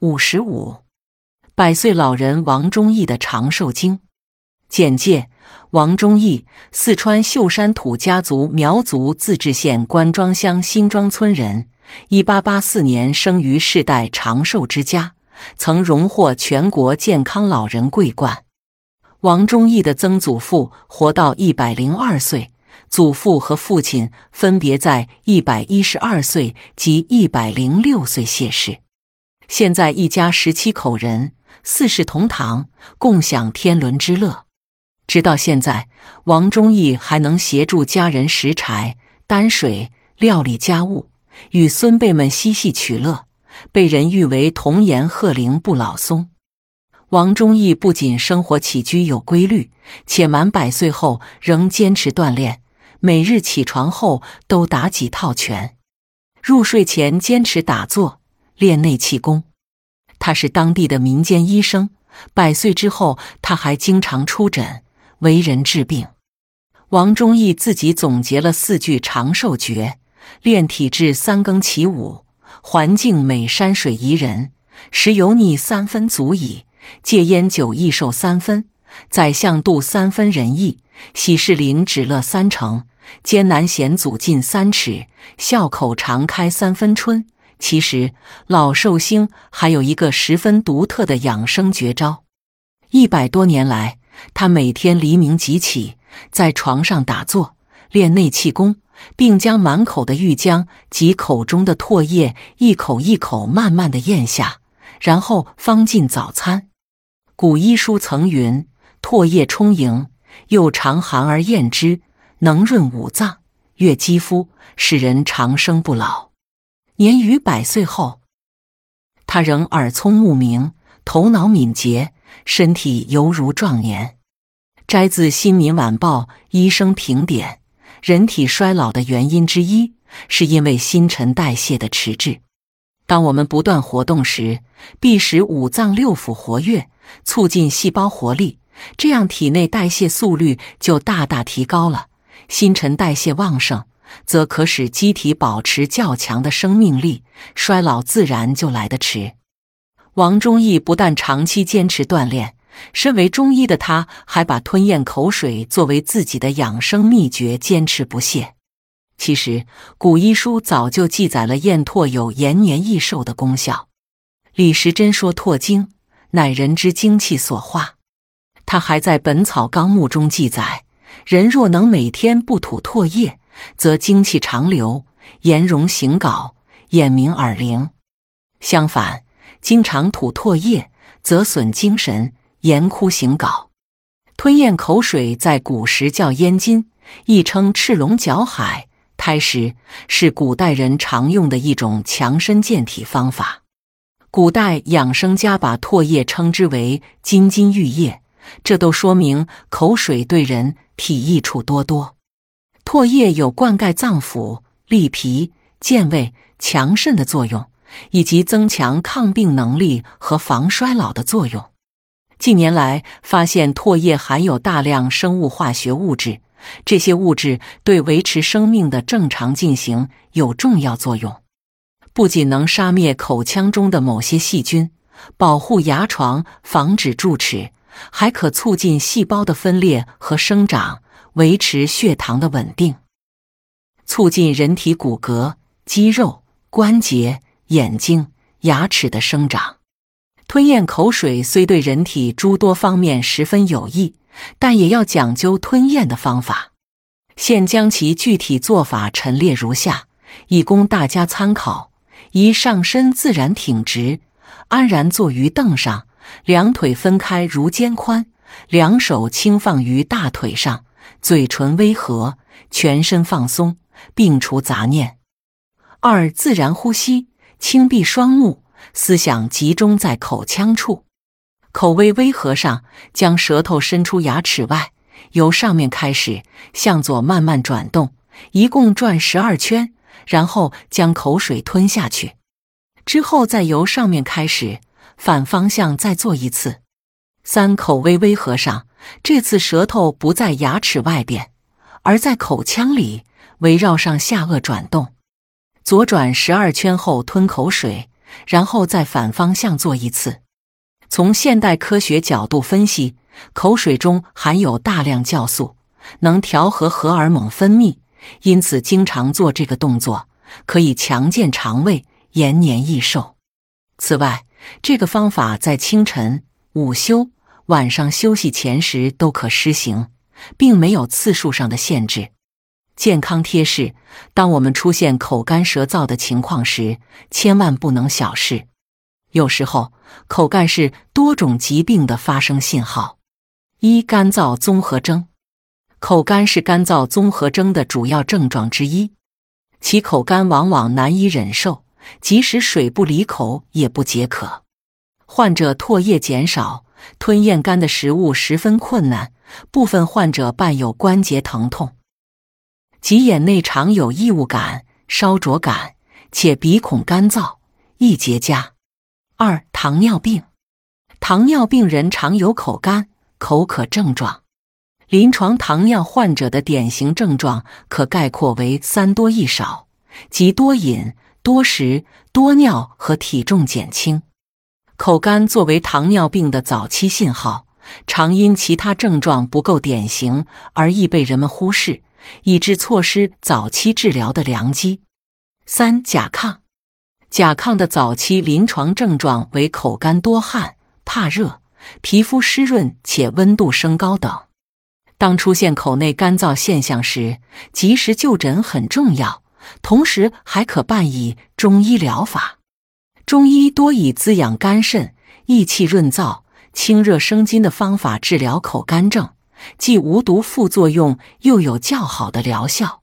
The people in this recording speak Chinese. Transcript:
五十五，百岁老人王忠义的长寿经简介：王忠义，四川秀山土家族苗族自治县关庄乡新庄村人，一八八四年生于世代长寿之家，曾荣获全国健康老人桂冠。王忠义的曾祖父活到一百零二岁。祖父和父亲分别在一百一十二岁及一百零六岁谢世。现在一家十七口人，四世同堂，共享天伦之乐。直到现在，王忠义还能协助家人拾柴、担水、料理家务，与孙辈们嬉戏取乐，被人誉为“童颜鹤龄不老松”。王忠义不仅生活起居有规律，且满百岁后仍坚持锻炼。每日起床后都打几套拳，入睡前坚持打坐练内气功。他是当地的民间医生，百岁之后他还经常出诊为人治病。王忠义自己总结了四句长寿诀：练体质三更起舞，环境美山水宜人，食油腻三分足矣，戒烟酒益寿三分，宰相度三分仁义。喜事临止乐三成，艰难险阻进三尺，笑口常开三分春。其实老寿星还有一个十分独特的养生绝招。一百多年来，他每天黎明即起，在床上打坐练内气功，并将满口的玉浆及口中的唾液一口一口慢慢的咽下，然后方进早餐。古医书曾云：“唾液充盈。”又常含而咽之，能润五脏、悦肌肤，使人长生不老。年逾百岁后，他仍耳聪目明，头脑敏捷，身体犹如壮年。摘自《新民晚报》医生评点：人体衰老的原因之一，是因为新陈代谢的迟滞。当我们不断活动时，必使五脏六腑活跃，促进细胞活力。这样，体内代谢速率就大大提高了。新陈代谢旺盛，则可使机体保持较强的生命力，衰老自然就来得迟。王忠义不但长期坚持锻炼，身为中医的他，还把吞咽口水作为自己的养生秘诀，坚持不懈。其实，古医书早就记载了咽唾有延年益寿的功效。李时珍说：“唾精，乃人之精气所化。”他还在《本草纲目》中记载：人若能每天不吐唾液，则精气长流，颜容形槁，眼明耳灵；相反，经常吐唾液，则损精神，颜枯形槁。吞咽口水在古时叫咽津，亦称赤龙搅海、胎石，是古代人常用的一种强身健体方法。古代养生家把唾液称之为金津玉液。这都说明口水对人体益处多多。唾液有灌溉脏腑、利脾、健胃、强肾的作用，以及增强抗病能力和防衰老的作用。近年来发现，唾液含有大量生物化学物质，这些物质对维持生命的正常进行有重要作用。不仅能杀灭口腔中的某些细菌，保护牙床，防止蛀齿。还可促进细胞的分裂和生长，维持血糖的稳定，促进人体骨骼、肌肉、关节、眼睛、牙齿的生长。吞咽口水虽对人体诸多方面十分有益，但也要讲究吞咽的方法。现将其具体做法陈列如下，以供大家参考：一、上身自然挺直，安然坐于凳上。两腿分开如肩宽，两手轻放于大腿上，嘴唇微合，全身放松，并除杂念。二、自然呼吸，轻闭双目，思想集中在口腔处，口微微合上，将舌头伸出牙齿外，由上面开始向左慢慢转动，一共转十二圈，然后将口水吞下去，之后再由上面开始。反方向再做一次。三口微微合上，这次舌头不在牙齿外边，而在口腔里，围绕上下颚转动。左转十二圈后吞口水，然后再反方向做一次。从现代科学角度分析，口水中含有大量酵素，能调和荷尔蒙分泌，因此经常做这个动作可以强健肠胃、延年益寿。此外，这个方法在清晨、午休、晚上休息前时都可施行，并没有次数上的限制。健康贴士：当我们出现口干舌燥的情况时，千万不能小视。有时候，口干是多种疾病的发生信号。一、干燥综合征。口干是干燥综合征的主要症状之一，其口干往往难以忍受，即使水不离口也不解渴。患者唾液减少，吞咽干的食物十分困难，部分患者伴有关节疼痛。及眼内常有异物感、烧灼感，且鼻孔干燥，易结痂。二、糖尿病，糖尿病人常有口干、口渴症状。临床糖尿患者的典型症状可概括为三多一少，即多饮、多食、多尿和体重减轻。口干作为糖尿病的早期信号，常因其他症状不够典型而易被人们忽视。以致错失早期治疗的良机。三甲亢，甲亢的早期临床症状为口干多汗、怕热、皮肤湿润且温度升高等。当出现口内干燥现象时，及时就诊很重要，同时还可伴以中医疗法。中医多以滋养肝肾、益气润燥、清热生津的方法治疗口干症。既无毒副作用，又有较好的疗效。